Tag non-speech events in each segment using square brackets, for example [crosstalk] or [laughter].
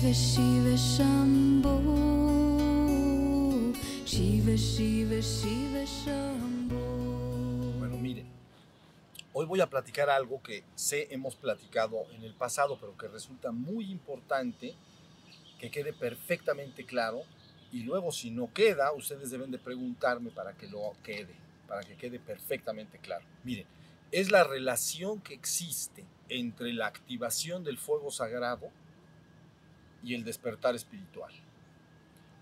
Shiva Shiva Shambho Shiva Shiva Shiva Shambho Bueno, miren, hoy voy a platicar algo que sé hemos platicado en el pasado, pero que resulta muy importante que quede perfectamente claro. Y luego, si no queda, ustedes deben de preguntarme para que lo quede, para que quede perfectamente claro. Miren, es la relación que existe entre la activación del fuego sagrado y el despertar espiritual.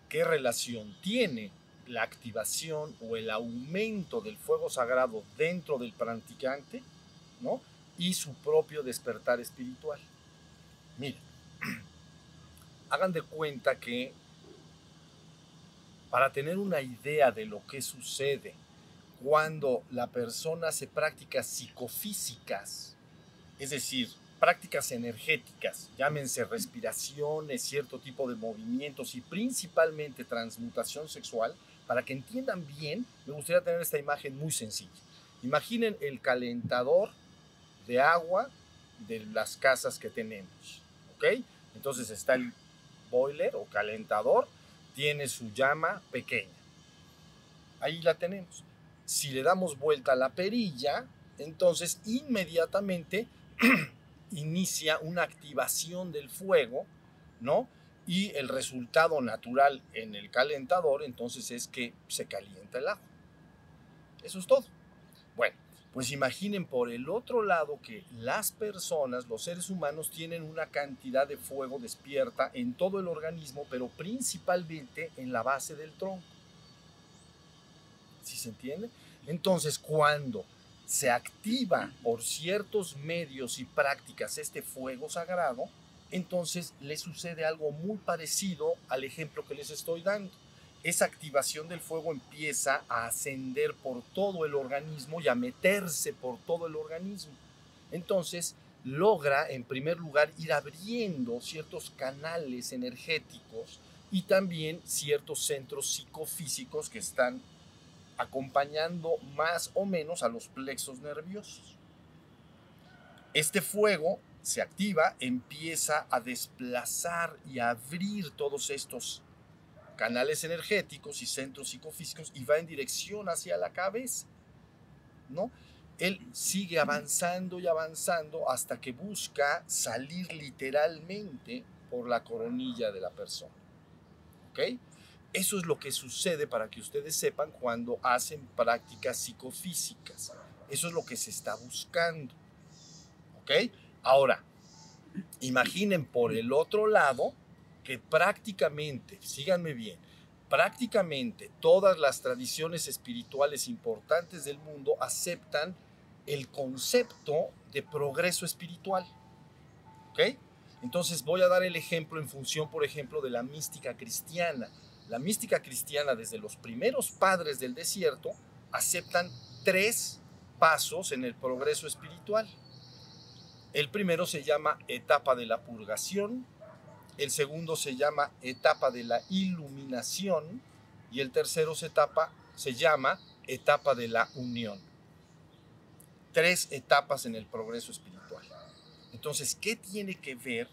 ¿Qué relación tiene la activación o el aumento del fuego sagrado dentro del practicante ¿no? y su propio despertar espiritual? Miren, [clears throat] hagan de cuenta que para tener una idea de lo que sucede cuando la persona hace prácticas psicofísicas, es decir, prácticas energéticas, llámense respiraciones, cierto tipo de movimientos y principalmente transmutación sexual, para que entiendan bien, me gustaría tener esta imagen muy sencilla. Imaginen el calentador de agua de las casas que tenemos, ¿ok? Entonces está el boiler o calentador, tiene su llama pequeña. Ahí la tenemos. Si le damos vuelta a la perilla, entonces inmediatamente [clears throat] inicia una activación del fuego, ¿no? Y el resultado natural en el calentador entonces es que se calienta el agua. Eso es todo. Bueno, pues imaginen por el otro lado que las personas, los seres humanos, tienen una cantidad de fuego despierta en todo el organismo, pero principalmente en la base del tronco. ¿Sí se entiende? Entonces, cuando se activa por ciertos medios y prácticas este fuego sagrado, entonces le sucede algo muy parecido al ejemplo que les estoy dando. Esa activación del fuego empieza a ascender por todo el organismo y a meterse por todo el organismo. Entonces logra, en primer lugar, ir abriendo ciertos canales energéticos y también ciertos centros psicofísicos que están acompañando más o menos a los plexos nerviosos. Este fuego se activa, empieza a desplazar y a abrir todos estos canales energéticos y centros psicofísicos y va en dirección hacia la cabeza, ¿no? Él sigue avanzando y avanzando hasta que busca salir literalmente por la coronilla de la persona. ¿Ok? Eso es lo que sucede para que ustedes sepan cuando hacen prácticas psicofísicas. Eso es lo que se está buscando. ¿Ok? Ahora, imaginen por el otro lado que prácticamente, síganme bien, prácticamente todas las tradiciones espirituales importantes del mundo aceptan el concepto de progreso espiritual. ¿Ok? Entonces voy a dar el ejemplo en función, por ejemplo, de la mística cristiana. La mística cristiana, desde los primeros padres del desierto, aceptan tres pasos en el progreso espiritual. El primero se llama etapa de la purgación, el segundo se llama etapa de la iluminación y el tercero se, etapa, se llama etapa de la unión. Tres etapas en el progreso espiritual. Entonces, ¿qué tiene que ver,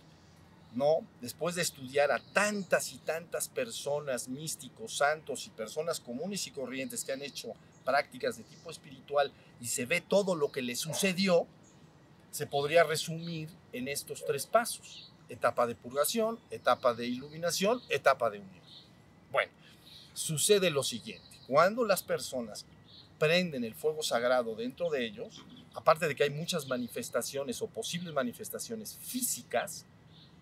no? Después de estudiar a tantas y tantas personas, místicos, santos y personas comunes y corrientes que han hecho prácticas de tipo espiritual y se ve todo lo que les sucedió, se podría resumir en estos tres pasos. Etapa de purgación, etapa de iluminación, etapa de unión. Bueno, sucede lo siguiente. Cuando las personas prenden el fuego sagrado dentro de ellos, aparte de que hay muchas manifestaciones o posibles manifestaciones físicas,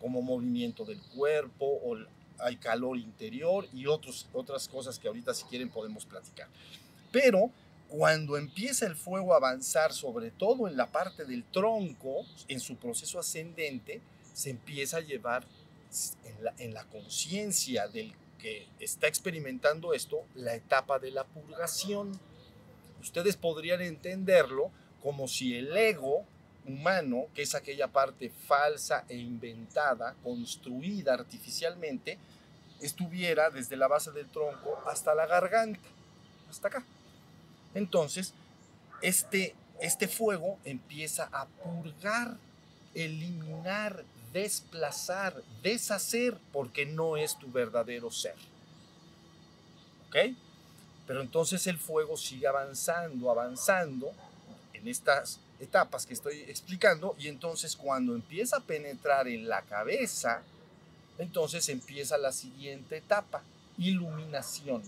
como movimiento del cuerpo o hay calor interior y otros, otras cosas que ahorita si quieren podemos platicar. Pero cuando empieza el fuego a avanzar, sobre todo en la parte del tronco, en su proceso ascendente, se empieza a llevar en la, en la conciencia del que está experimentando esto, la etapa de la purgación. Ustedes podrían entenderlo como si el ego humano, que es aquella parte falsa e inventada, construida artificialmente, estuviera desde la base del tronco hasta la garganta, hasta acá. Entonces, este, este fuego empieza a purgar, eliminar, desplazar, deshacer, porque no es tu verdadero ser. ¿Ok? Pero entonces el fuego sigue avanzando, avanzando en estas etapas que estoy explicando y entonces cuando empieza a penetrar en la cabeza, entonces empieza la siguiente etapa, iluminación.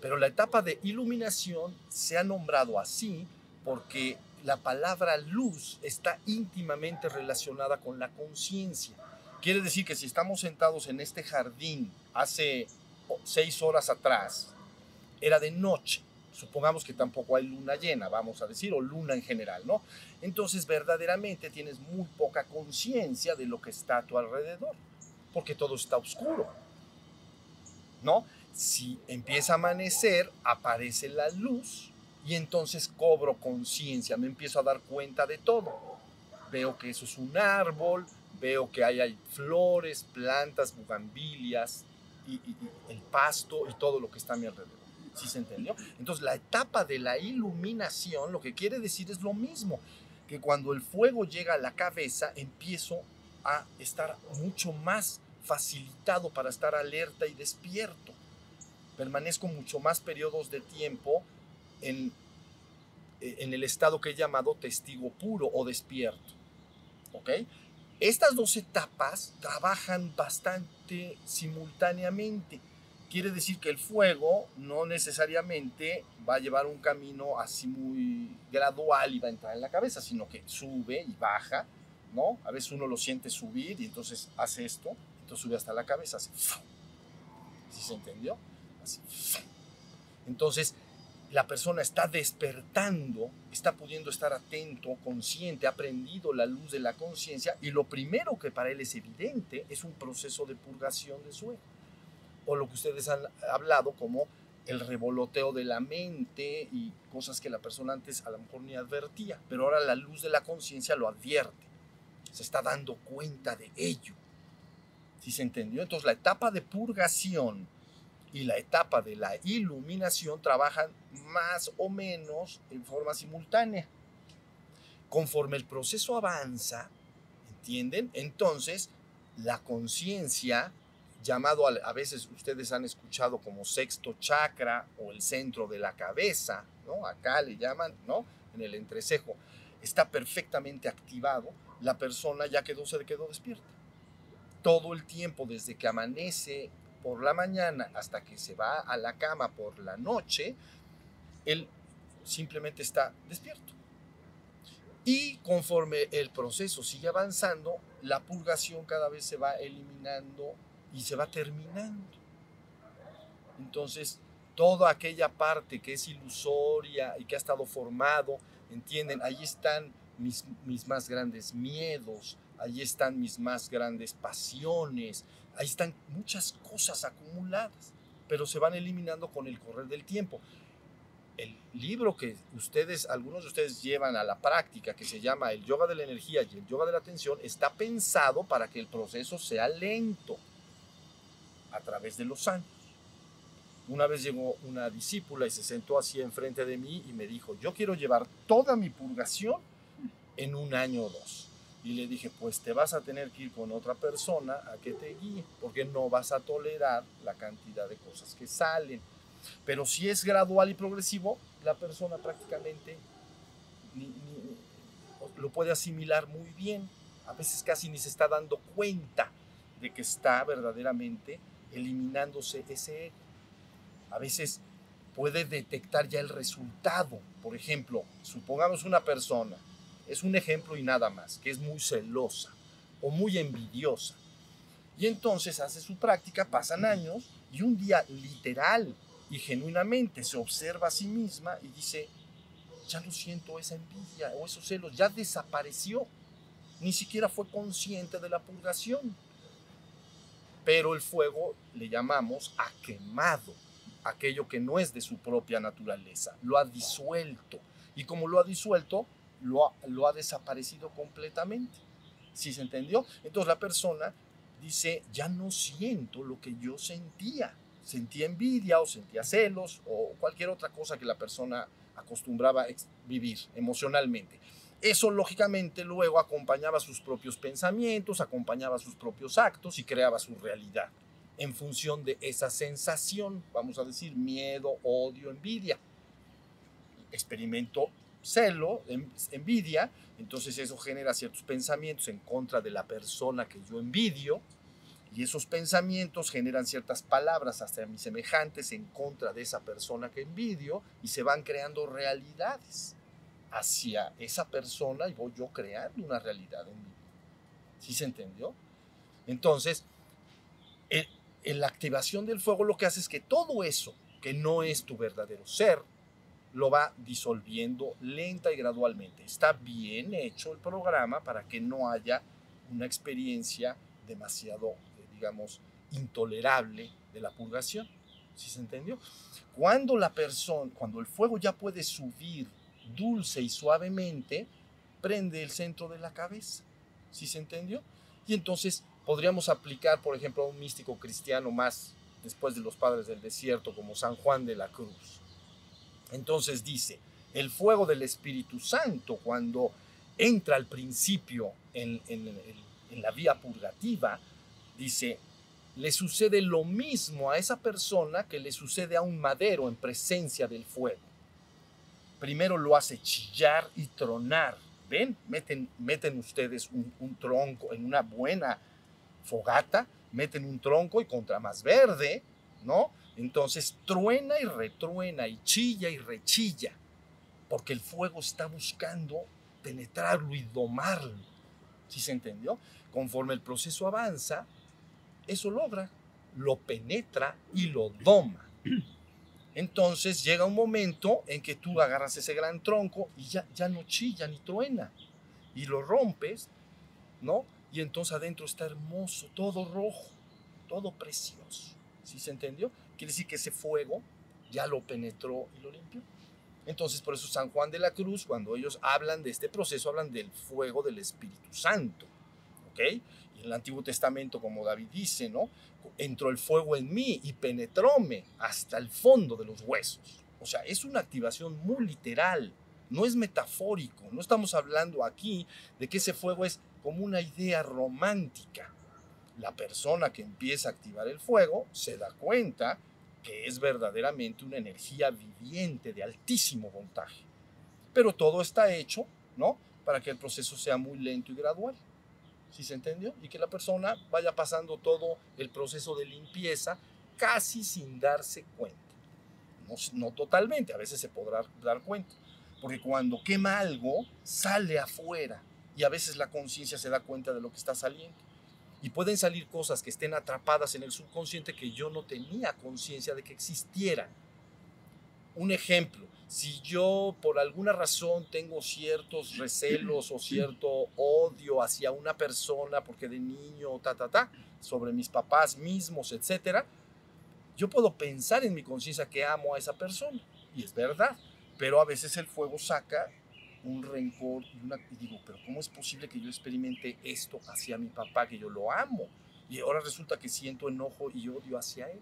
Pero la etapa de iluminación se ha nombrado así porque la palabra luz está íntimamente relacionada con la conciencia. Quiere decir que si estamos sentados en este jardín hace seis horas atrás, era de noche. Supongamos que tampoco hay luna llena, vamos a decir, o luna en general, ¿no? Entonces verdaderamente tienes muy poca conciencia de lo que está a tu alrededor, porque todo está oscuro, ¿no? Si empieza a amanecer, aparece la luz y entonces cobro conciencia, me empiezo a dar cuenta de todo. Veo que eso es un árbol, veo que hay, hay flores, plantas, bugambilias, y, el pasto y todo lo que está a mi alrededor. ¿Sí se entendió? Entonces la etapa de la iluminación lo que quiere decir es lo mismo, que cuando el fuego llega a la cabeza empiezo a estar mucho más facilitado para estar alerta y despierto. Permanezco mucho más periodos de tiempo en, en el estado que he llamado testigo puro o despierto. ¿Ok? Estas dos etapas trabajan bastante simultáneamente. Quiere decir que el fuego no necesariamente va a llevar un camino así muy gradual y va a entrar en la cabeza, sino que sube y baja, ¿no? A veces uno lo siente subir y entonces hace esto, entonces sube hasta la cabeza, así. ¿Sí se entendió? Así. Entonces, la persona está despertando, está pudiendo estar atento, consciente, ha aprendido la luz de la conciencia y lo primero que para él es evidente es un proceso de purgación de su ego. O lo que ustedes han hablado como el revoloteo de la mente y cosas que la persona antes a lo mejor ni advertía, pero ahora la luz de la conciencia lo advierte, se está dando cuenta de ello. ¿Sí se entendió? Entonces la etapa de purgación y la etapa de la iluminación trabajan más o menos en forma simultánea. Conforme el proceso avanza, ¿entienden? Entonces, la conciencia, llamado a, veces ustedes han escuchado como sexto chakra o el centro de la cabeza, ¿no? Acá le llaman, ¿no? En el entrecejo, está perfectamente activado, la persona ya quedó, se quedó despierta. Todo el tiempo, desde que amanece por la mañana hasta que se va a la cama por la noche, él simplemente está despierto. Y conforme el proceso sigue avanzando, la purgación cada vez se va eliminando y se va terminando. Entonces, toda aquella parte que es ilusoria y que ha estado formado, entienden, ahí están mis, mis más grandes miedos, ahí están mis más grandes pasiones, ahí están muchas cosas acumuladas, pero se van eliminando con el correr del tiempo. El libro que ustedes, algunos de ustedes llevan a la práctica, que se llama el yoga de la energía y el yoga de la atención, está pensado para que el proceso sea lento a través de los años. Una vez llegó una discípula y se sentó así enfrente de mí y me dijo, yo quiero llevar toda mi purgación en un año o dos. Y le dije, pues te vas a tener que ir con otra persona a que te guíe, porque no vas a tolerar la cantidad de cosas que salen. Pero si es gradual y progresivo, la persona prácticamente lo puede asimilar muy bien. A veces casi ni se está dando cuenta de que está verdaderamente eliminándose ese ego. A veces puede detectar ya el resultado. Por ejemplo, supongamos una persona es un ejemplo y nada más, que es muy celosa o muy envidiosa. Y entonces hace su práctica, pasan años y un día literal y genuinamente se observa a sí misma y dice, ya lo siento, esa envidia o esos celos ya desapareció. Ni siquiera fue consciente de la purgación. Pero el fuego le llamamos a quemado, aquello que no es de su propia naturaleza, lo ha disuelto. Y como lo ha disuelto, lo ha, ha desaparecido completamente. ¿Sí se entendió? Entonces la persona dice, ya no siento lo que yo sentía. Sentía envidia o sentía celos o cualquier otra cosa que la persona acostumbraba vivir emocionalmente. Eso lógicamente luego acompañaba sus propios pensamientos, acompañaba sus propios actos y creaba su realidad en función de esa sensación, vamos a decir, miedo, odio, envidia. Experimento celo, envidia, entonces eso genera ciertos pensamientos en contra de la persona que yo envidio, y esos pensamientos generan ciertas palabras hacia mis semejantes en contra de esa persona que envidio, y se van creando realidades hacia esa persona y voy yo creando una realidad en mí. ¿Sí se entendió? Entonces, en la activación del fuego lo que hace es que todo eso que no es tu verdadero ser, lo va disolviendo lenta y gradualmente. Está bien hecho el programa para que no haya una experiencia demasiado, digamos, intolerable de la purgación. ¿Sí se entendió? Cuando la persona, cuando el fuego ya puede subir dulce y suavemente, prende el centro de la cabeza. ¿Sí se entendió? Y entonces podríamos aplicar, por ejemplo, a un místico cristiano más después de los padres del desierto, como San Juan de la Cruz. Entonces dice, el fuego del Espíritu Santo, cuando entra al principio en, en la vía purgativa, dice, le sucede lo mismo a esa persona que le sucede a un madero en presencia del fuego primero lo hace chillar y tronar. ¿Ven? Meten, meten ustedes un, tronco en una buena fogata, meten un tronco y contra más verde, ¿no? Entonces truena y retruena y chilla y rechilla, porque el fuego está buscando penetrarlo y domarlo. ¿Sí se entendió? Conforme el proceso avanza, eso logra, lo penetra y lo doma. Entonces llega un momento en que tú agarras ese gran tronco y ya, ya no chilla ni truena. Y lo rompes, ¿no? Y entonces adentro está hermoso, todo rojo, todo precioso. ¿Sí se entendió? Quiere decir que ese fuego ya lo penetró y lo limpió. Entonces, por eso San Juan de la Cruz, cuando ellos hablan de este proceso, hablan del fuego del Espíritu Santo. ¿Ok? En el Antiguo Testamento, como David dice, ¿no? entró el fuego en mí y penetróme hasta el fondo de los huesos. O sea, es una activación muy literal, no es metafórico, no estamos hablando aquí de que ese fuego es como una idea romántica. La persona que empieza a activar el fuego se da cuenta que es verdaderamente una energía viviente de altísimo voltaje. Pero todo está hecho, ¿no? Para que el proceso sea muy lento y gradual. ¿Sí se entendió? Y que la persona vaya pasando todo el proceso de limpieza casi sin darse cuenta. No, no totalmente, a veces se podrá dar cuenta, porque cuando quema algo, sale afuera y a veces la conciencia se da cuenta de lo que está saliendo. Y pueden salir cosas que estén atrapadas en el subconsciente que yo no tenía conciencia de que existieran. Un ejemplo, si yo por alguna razón tengo ciertos recelos o cierto odio hacia una persona porque de niño, ta, ta, ta, sobre mis papás mismos, etcétera, yo puedo pensar en mi conciencia que amo a esa persona. Y es verdad. Pero a veces el fuego saca un rencor y, una, y digo, pero ¿cómo es posible que yo experimente esto hacia mi papá, que yo lo amo? Y ahora resulta que siento enojo y odio hacia él.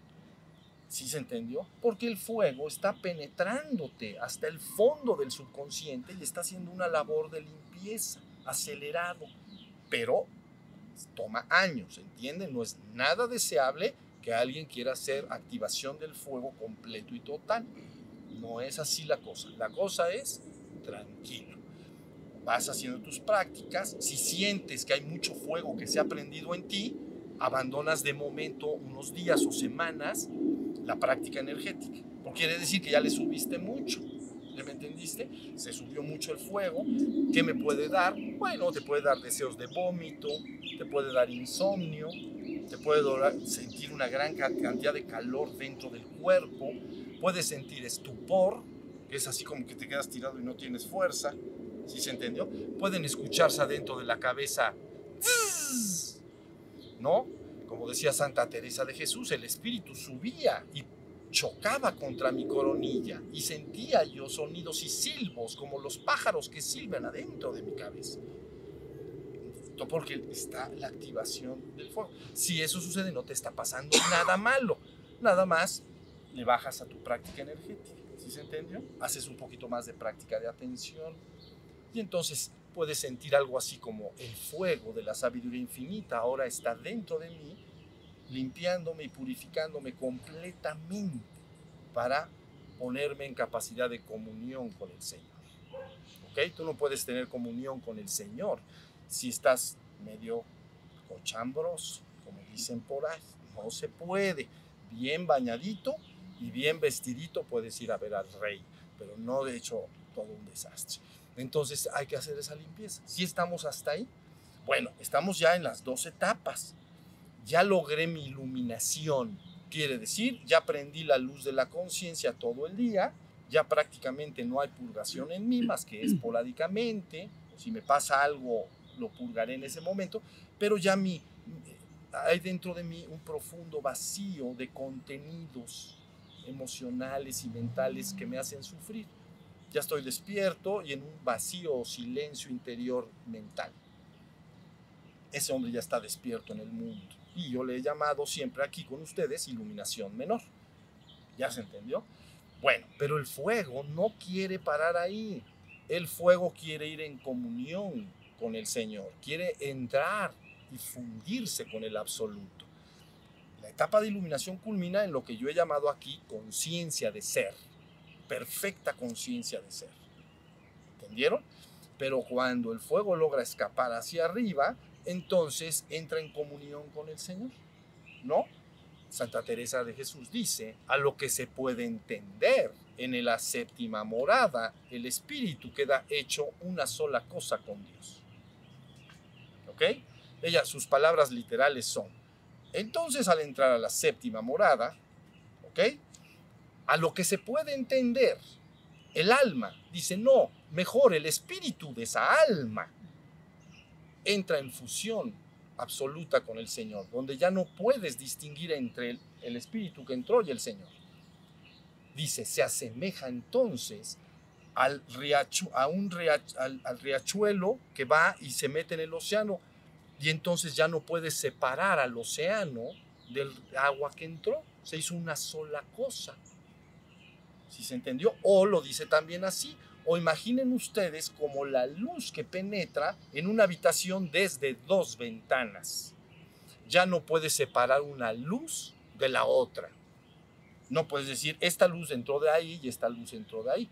¿Sí se entendió? Porque el fuego está penetrándote hasta el fondo del subconsciente y está haciendo una labor de limpieza, acelerado. Pero toma años, ¿entienden? No es nada deseable que alguien quiera hacer activación del fuego completo y total. No es así la cosa. La cosa es tranquilo. Vas haciendo tus prácticas. Si sientes que hay mucho fuego que se ha prendido en ti, abandonas de momento unos días o semanas la práctica energética. Porque quiere decir que ya le subiste mucho. ¿Me entendiste? Se subió mucho el fuego. ¿Qué me puede dar? Bueno, te puede dar deseos de vómito, te puede dar insomnio, te puede sentir una gran cantidad de calor dentro del cuerpo, puedes sentir estupor, que es así como que te quedas tirado y no tienes fuerza. ¿Sí se entendió? Pueden escucharse adentro de la cabeza, ¿no? Como decía Santa Teresa de Jesús, el espíritu subía y chocaba contra mi coronilla y sentía yo sonidos y silbos como los pájaros que silban adentro de mi cabeza. Porque está la activación del fuego. Si eso sucede, no te está pasando nada malo. Nada más le bajas a tu práctica energética. ¿Sí se entendió? Haces un poquito más de práctica de atención. Y entonces puedes sentir algo así como el fuego de la sabiduría infinita ahora está dentro de mí, limpiándome y purificándome completamente para ponerme en capacidad de comunión con el Señor. ¿Ok? Tú no puedes tener comunión con el Señor si estás medio cochambroso, como dicen por ahí. No se puede. Bien bañadito y bien vestidito puedes ir a ver al rey, pero no de hecho todo un desastre. Entonces hay que hacer esa limpieza. Si estamos hasta ahí, bueno, estamos ya en las dos etapas. Ya logré mi iluminación. Quiere decir, ya prendí la luz de la conciencia todo el día. Ya prácticamente no hay purgación en mí, más que esporádicamente. Si me pasa algo, lo purgaré en ese momento. Pero ya mi, hay dentro de mí un profundo vacío de contenidos emocionales y mentales que me hacen sufrir ya estoy despierto y en un vacío o silencio interior mental. Ese hombre ya está despierto en el mundo. Y yo le he llamado siempre aquí con ustedes iluminación menor. ¿Ya se entendió? Bueno, pero el fuego no quiere parar ahí. El fuego quiere ir en comunión con el Señor, quiere entrar y fundirse con el absoluto. La etapa de iluminación culmina en lo que yo he llamado aquí conciencia de ser perfecta conciencia de ser. ¿Entendieron? Pero cuando el fuego logra escapar hacia arriba, entonces entra en comunión con el Señor. ¿No? Santa Teresa de Jesús dice, a lo que se puede entender en la séptima morada, el espíritu queda hecho una sola cosa con Dios. ¿Ok? Ella, sus palabras literales son, entonces al entrar a la séptima morada, ¿ok? A lo que se puede entender. El alma dice, no, mejor el espíritu de esa alma entra en fusión absoluta con el Señor, donde ya no puedes distinguir entre el, espíritu que entró y el Señor. Dice, se asemeja entonces al, a un al riachuelo que va y se mete en el océano y entonces ya no puedes separar al océano del agua que entró. Se hizo una sola cosa si se entendió? O lo dice también así, o imaginen ustedes como la luz que penetra en una habitación desde dos ventanas. Ya no puedes separar una luz de la otra. No puedes decir, esta luz entró de ahí y esta luz entró de ahí.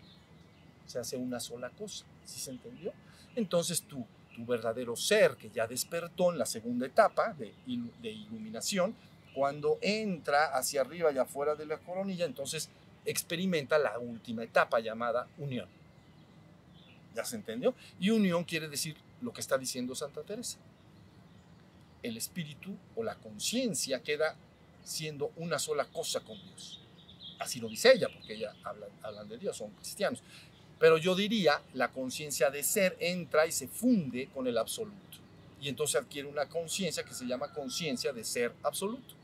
Se hace una sola cosa. ¿Sí se entendió? Entonces tú, tu verdadero ser que ya despertó en la segunda etapa de iluminación, cuando entra hacia arriba y afuera de la coronilla, entonces experimenta la última etapa llamada unión. ¿Ya se entendió? Y unión quiere decir lo que está diciendo Santa Teresa. El espíritu o la conciencia queda siendo una sola cosa con Dios. Así lo dice ella, porque ella habla, hablan de Dios, son cristianos. Pero yo diría, la conciencia de ser entra y se funde con el absoluto. Y entonces adquiere una conciencia que se llama conciencia de ser absoluto.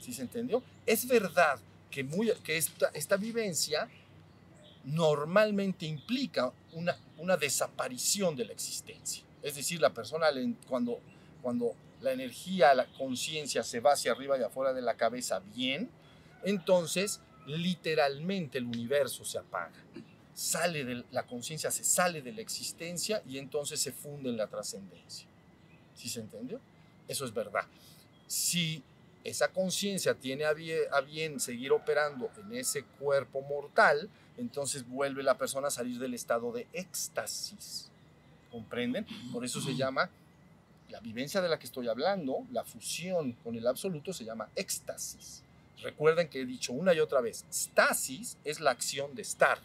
¿Sí se entendió? Es verdad que, muy, que esta, vivencia normalmente implica una, una desaparición de la existencia. Es decir, la persona cuando, cuando la energía, la conciencia se va hacia arriba y afuera de la cabeza bien, entonces literalmente el universo se apaga. Sale de la conciencia, se sale de la existencia y entonces se funde en la trascendencia. ¿Sí se entendió? Eso es verdad. Si esa conciencia tiene a bien, seguir operando en ese cuerpo mortal, entonces vuelve la persona a salir del estado de éxtasis. ¿Comprenden? Por eso se llama, la vivencia de la que estoy hablando, la fusión con el absoluto se llama éxtasis. Recuerden que he dicho una y otra vez, stasis es la acción de estar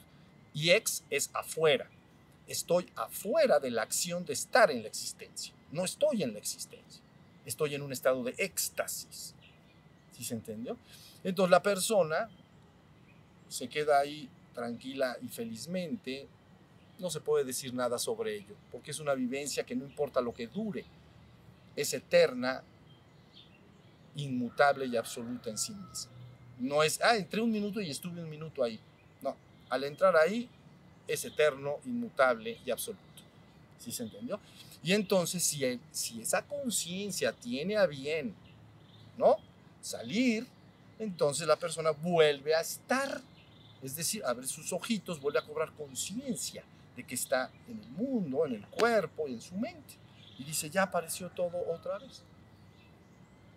y ex es afuera. Estoy afuera de la acción de estar en la existencia. No estoy en la existencia. Estoy en un estado de éxtasis. ¿Sí se entendió? Entonces la persona se queda ahí tranquila y felizmente, no se puede decir nada sobre ello, porque es una vivencia que no importa lo que dure, es eterna, inmutable y absoluta en sí misma. No es, ah, entré un minuto y estuve un minuto ahí. No, al entrar ahí es eterno, inmutable y absoluto. ¿Sí se entendió? Y entonces, si, si esa conciencia tiene a bien, ¿no? Salir, entonces la persona vuelve a estar. Es decir, abre sus ojitos, vuelve a cobrar conciencia de que está en el mundo, en el cuerpo y en su mente. Y dice, ya apareció todo otra vez.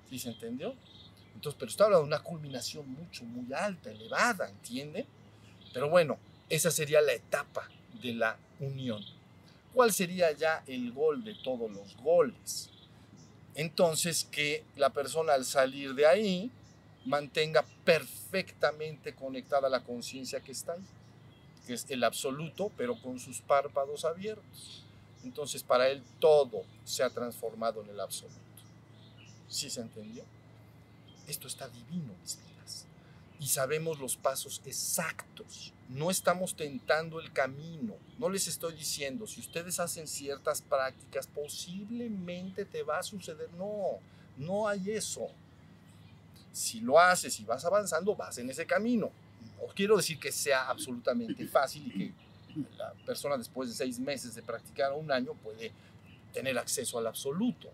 ¿Sí se entendió? Entonces, pero está hablando de una culminación mucho, muy alta, elevada, ¿entienden? Pero bueno, esa sería la etapa de la unión. ¿Cuál sería ya el gol de todos los goles? Entonces, que la persona al salir de ahí mantenga perfectamente conectada la conciencia que está ahí, que es el absoluto, pero con sus párpados abiertos. Entonces, para él todo se ha transformado en el absoluto. ¿Sí se entendió? Esto está divino, mis vidas. Y sabemos los pasos exactos. No estamos tentando el camino. No les estoy diciendo, si ustedes hacen ciertas prácticas, posiblemente te va a suceder. No, no hay eso. Si lo haces y vas avanzando, vas en ese camino. No quiero decir que sea absolutamente fácil y que la persona después de seis meses de practicar un año puede tener acceso al absoluto.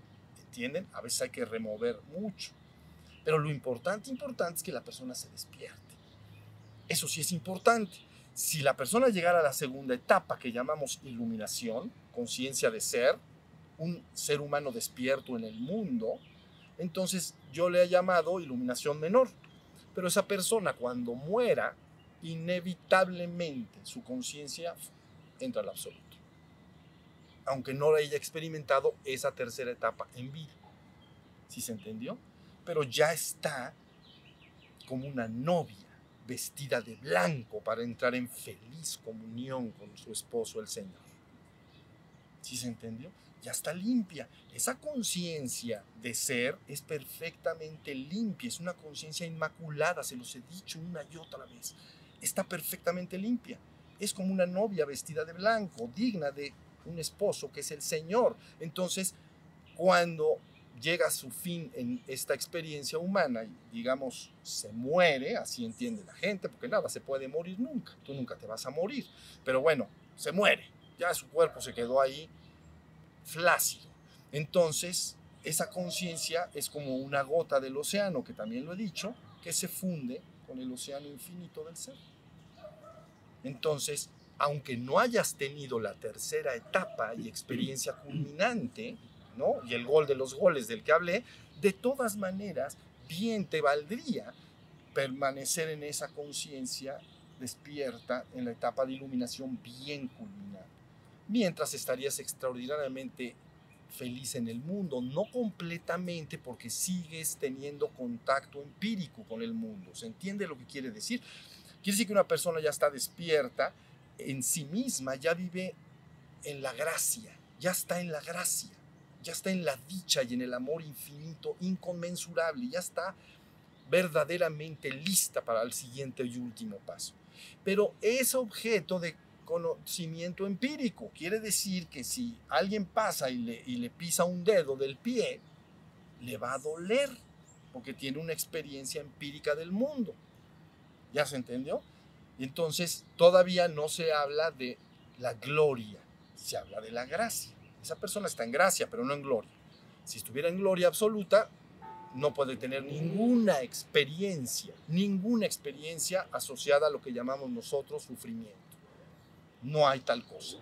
¿Entienden? A veces hay que remover mucho. Pero lo importante, importante es que la persona se despierte. Eso sí es importante. Si la persona llegara a la segunda etapa que llamamos iluminación, conciencia de ser, un ser humano despierto en el mundo, entonces yo le he llamado iluminación menor. Pero esa persona cuando muera, inevitablemente su conciencia entra al absoluto. Aunque no haya experimentado esa tercera etapa en vida. ¿Sí se entendió? Pero ya está como una novia vestida de blanco para entrar en feliz comunión con su esposo el Señor. ¿Sí se entendió? Ya está limpia. Esa conciencia de ser es perfectamente limpia, es una conciencia inmaculada, se los he dicho una y otra vez. Está perfectamente limpia. Es como una novia vestida de blanco, digna de un esposo que es el Señor. Entonces, cuando llega a su fin en esta experiencia humana y digamos se muere, así entiende la gente, porque nada se puede morir nunca, tú nunca te vas a morir, pero bueno, se muere, ya su cuerpo se quedó ahí flácido. Entonces, esa conciencia es como una gota del océano, que también lo he dicho, que se funde con el océano infinito del ser. Entonces, aunque no hayas tenido la tercera etapa y experiencia culminante, ¿no? Y el gol de los goles del que hablé, de todas maneras, bien te valdría permanecer en esa conciencia despierta en la etapa de iluminación bien culminada. Mientras estarías extraordinariamente feliz en el mundo, no completamente porque sigues teniendo contacto empírico con el mundo. ¿Se entiende lo que quiere decir? Quiere decir que una persona ya está despierta en sí misma, ya vive en la gracia, ya está en la gracia ya está en la dicha y en el amor infinito, inconmensurable, ya está verdaderamente lista para el siguiente y último paso. Pero es objeto de conocimiento empírico. Quiere decir que si alguien pasa y le, pisa un dedo del pie, le va a doler, porque tiene una experiencia empírica del mundo. ¿Ya se entendió? Entonces, todavía no se habla de la gloria, se habla de la gracia. Esa persona está en gracia, pero no en gloria. Si estuviera en gloria absoluta, no puede tener ninguna experiencia, ninguna experiencia asociada a lo que llamamos nosotros sufrimiento. No hay tal cosa.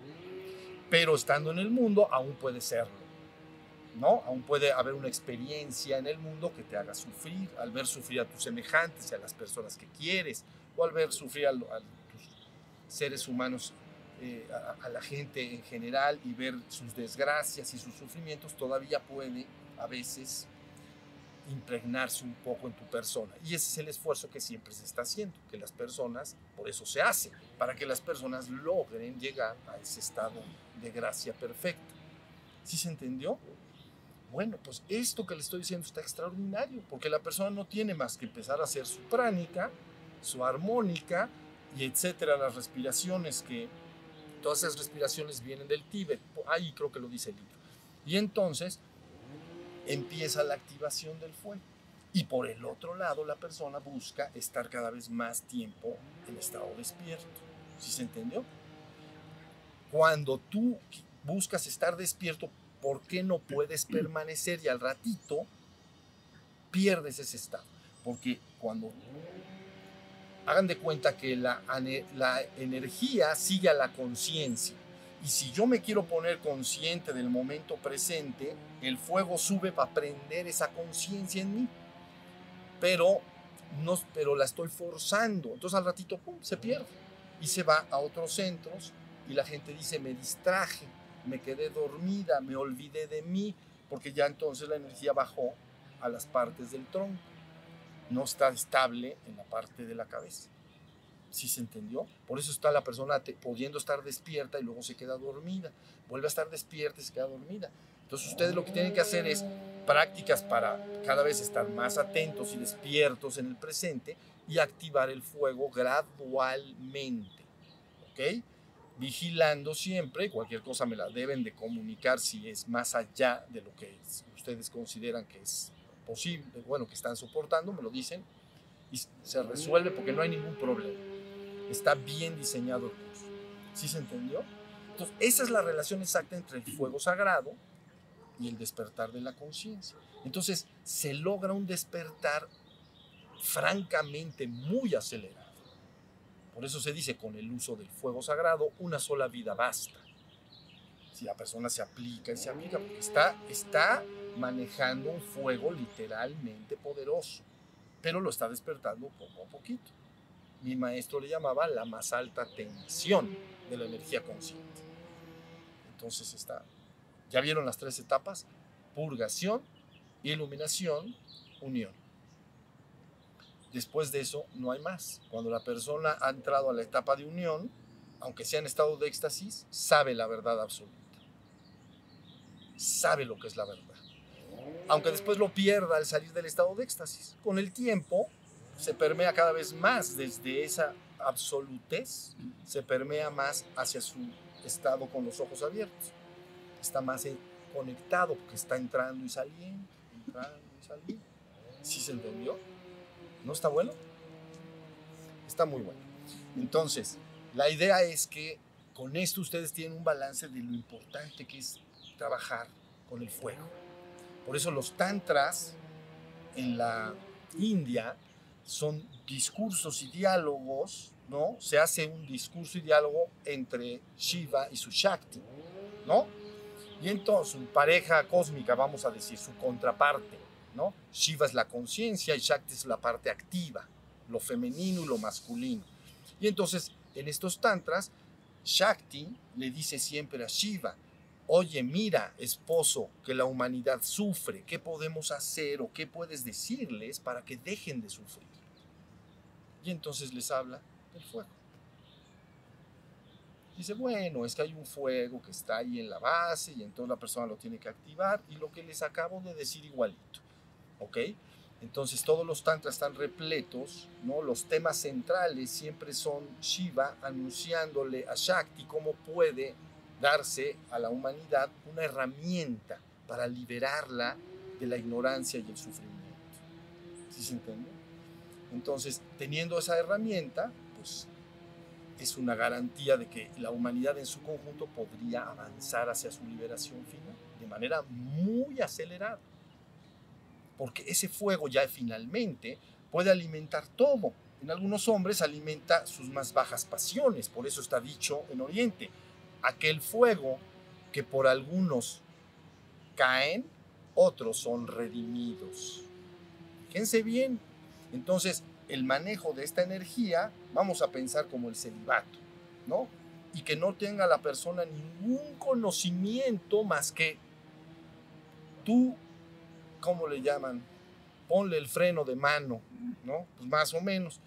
Pero estando en el mundo, aún puede serlo. ¿No? Aún puede haber una experiencia en el mundo que te haga sufrir, al ver sufrir a tus semejantes y a las personas que quieres, o al ver sufrir a, a tus seres humanos eh, a, la gente en general y ver sus desgracias y sus sufrimientos, todavía puede a veces impregnarse un poco en tu persona. Y ese es el esfuerzo que siempre se está haciendo, que las personas, por eso se hace, para que las personas logren llegar a ese estado de gracia perfecta. ¿Sí se entendió? Bueno, pues esto que le estoy diciendo está extraordinario, porque la persona no tiene más que empezar a hacer su pránica, su armónica y etcétera, las respiraciones que Todas esas respiraciones vienen del Tíbet, ahí creo que lo dice el libro. Y entonces empieza la activación del fuego. Y por el otro lado, la persona busca estar cada vez más tiempo en estado despierto. ¿Sí se entendió? Cuando tú buscas estar despierto, ¿por qué no puedes permanecer y al ratito pierdes ese estado? Porque cuando hagan de cuenta que la, energía sigue a la conciencia. Y si yo me quiero poner consciente del momento presente, el fuego sube para prender esa conciencia en mí. Pero, no, pero la estoy forzando. Entonces al ratito, ¡pum!, se pierde. Y se va a otros centros y la gente dice, me distraje, me quedé dormida, me olvidé de mí, porque ya entonces la energía bajó a las partes del tronco. No está estable en la parte de la cabeza. ¿Sí se entendió? Por eso está la persona pudiendo estar despierta y luego se queda dormida. Vuelve a estar despierta y se queda dormida. Entonces ustedes lo que tienen que hacer es prácticas para cada vez estar más atentos y despiertos en el presente y activar el fuego gradualmente. ¿Ok? Vigilando siempre, cualquier cosa me la deben de comunicar si es más allá de lo que ustedes consideran que es posible, bueno, que están soportando, me lo dicen y se resuelve porque no hay ningún problema. Está bien diseñado el curso. ¿Sí se entendió? Entonces, esa es la relación exacta entre el fuego sagrado y el despertar de la conciencia. Entonces, se logra un despertar francamente muy acelerado. Por eso se dice, con el uso del fuego sagrado, una sola vida basta. Si la persona se aplica y se aplica, porque está, está manejando un fuego literalmente poderoso, pero lo está despertando poco a poquito. Mi maestro le llamaba la más alta tensión de la energía consciente. Entonces está, ya vieron las tres etapas, purgación, iluminación, unión. Después de eso no hay más. Cuando la persona ha entrado a la etapa de unión, aunque sea en estado de éxtasis, sabe la verdad absoluta. Sabe lo que es la verdad aunque después lo pierda al salir del estado de éxtasis. Con el tiempo se permea cada vez más desde esa absolutez, se permea más hacia su estado con los ojos abiertos. Está más conectado porque está entrando y saliendo, entrando y saliendo. ¿Sí se entendió? ¿No está bueno? Está muy bueno. Entonces, la idea es que con esto ustedes tienen un balance de lo importante que es trabajar con el fuego. Por eso los tantras en la India son discursos y diálogos, ¿no? Se hace un discurso y diálogo entre Shiva y su Shakti, ¿no? Y entonces su pareja cósmica, vamos a decir, su contraparte, ¿no? Shiva es la conciencia y Shakti es la parte activa, lo femenino y lo masculino. Y entonces, en estos tantras, Shakti le dice siempre a Shiva, oye, mira, esposo, que la humanidad sufre, ¿qué podemos hacer o qué puedes decirles para que dejen de sufrir? Y entonces les habla del fuego. Dice, bueno, es que hay un fuego que está ahí en la base y entonces la persona lo tiene que activar y lo que les acabo de decir igualito. ¿Ok? Entonces todos los tantras están repletos, ¿no? Los temas centrales siempre son Shiva anunciándole a Shakti cómo puede darse a la humanidad una herramienta para liberarla de la ignorancia y el sufrimiento. ¿Sí se entiende? Entonces, teniendo esa herramienta, pues es una garantía de que la humanidad en su conjunto podría avanzar hacia su liberación final de manera muy acelerada. Porque ese fuego ya finalmente puede alimentar todo. En algunos hombres alimenta sus más bajas pasiones, por eso está dicho en Oriente, aquel fuego que por algunos caen, otros son redimidos. Fíjense bien. Entonces, el manejo de esta energía, vamos a pensar como el celibato, ¿no? Y que no tenga la persona ningún conocimiento más que tú, ¿cómo le llaman? Ponle el freno de mano, ¿no? Pues más o menos.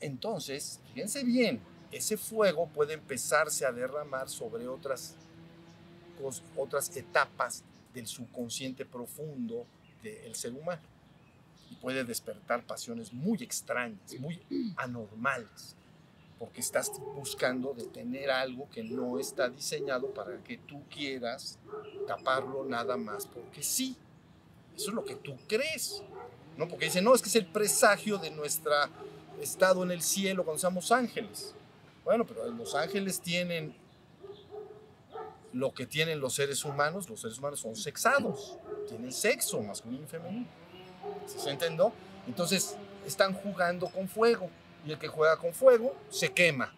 Entonces, fíjense bien, ese fuego puede empezarse a derramar sobre otras, otras etapas del subconsciente profundo del ser humano. Y puede despertar pasiones muy extrañas, muy anormales, porque estás buscando detener algo que no está diseñado para que tú quieras taparlo nada más porque sí. Eso es lo que tú crees. ¿no? Porque dicen, no, es que es el presagio de nuestro estado en el cielo cuando somos ángeles. Bueno, pero los ángeles tienen lo que tienen los seres humanos. Los seres humanos son sexados, tienen sexo masculino y femenino. ¿Se entendió? Entonces están jugando con fuego y el que juega con fuego se quema.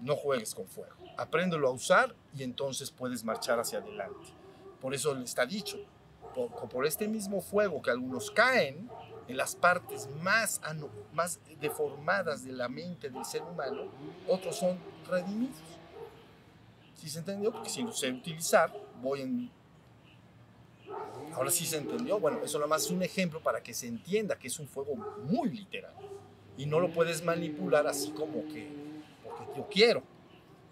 no juegues con fuego. Apréndelo a usar y entonces puedes marchar hacia adelante. Por eso está dicho, por, por este mismo fuego que algunos caen en las partes más, más deformadas de la mente del ser humano, otros son redimidos. ¿Sí se entendió? Porque si lo sé utilizar, voy en... Ahora sí se entendió. Bueno, eso nada más es un ejemplo para que se entienda que es un fuego muy literal. Y no lo puedes manipular así como que, porque yo quiero.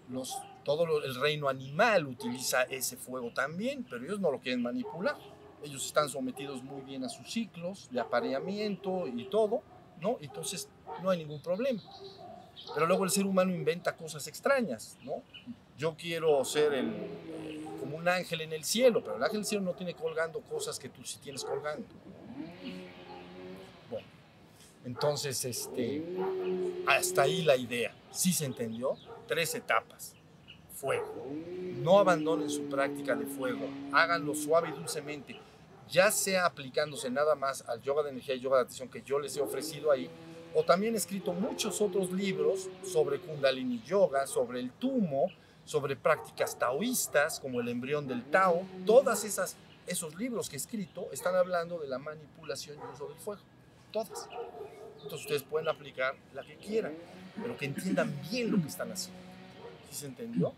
Los, todo lo- el reino animal utiliza ese fuego también, pero ellos no lo quieren manipular. Ellos están sometidos muy bien a sus ciclos de apareamiento y todo, ¿no? Entonces no hay ningún problema. Pero luego el ser humano inventa cosas extrañas, ¿no? Yo quiero ser el, eh, como un ángel en el cielo, pero el ángel del cielo no tiene colgando cosas que tú sí tienes colgando. Bueno, entonces, este, hasta ahí la idea. ¿Sí se entendió? Tres etapas. Fuego. No abandonen su práctica de fuego. Háganlo suave y dulcemente. Ya sea aplicándose nada más al yoga de energía y yoga de atención que yo les he ofrecido ahí, o también he escrito muchos otros libros sobre Kundalini Yoga, sobre el tumo, sobre prácticas taoístas como el embrión del Tao. Todas esas esos libros que he escrito están hablando de la manipulación y uso del fuego. Todas. Entonces ustedes pueden aplicar la que quieran, pero que entiendan bien lo que están haciendo. ¿Sí se entendió?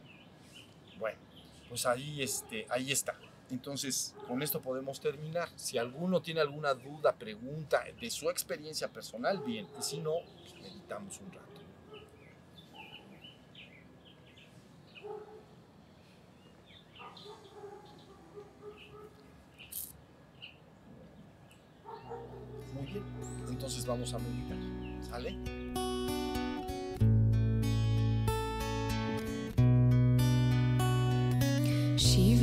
Pues ahí, este, ahí está. Entonces, con esto podemos terminar. Si alguno tiene alguna duda, pregunta de su experiencia personal, bien. Y si no, pues meditamos un rato. Muy bien. Entonces vamos a meditar. ¿Sale?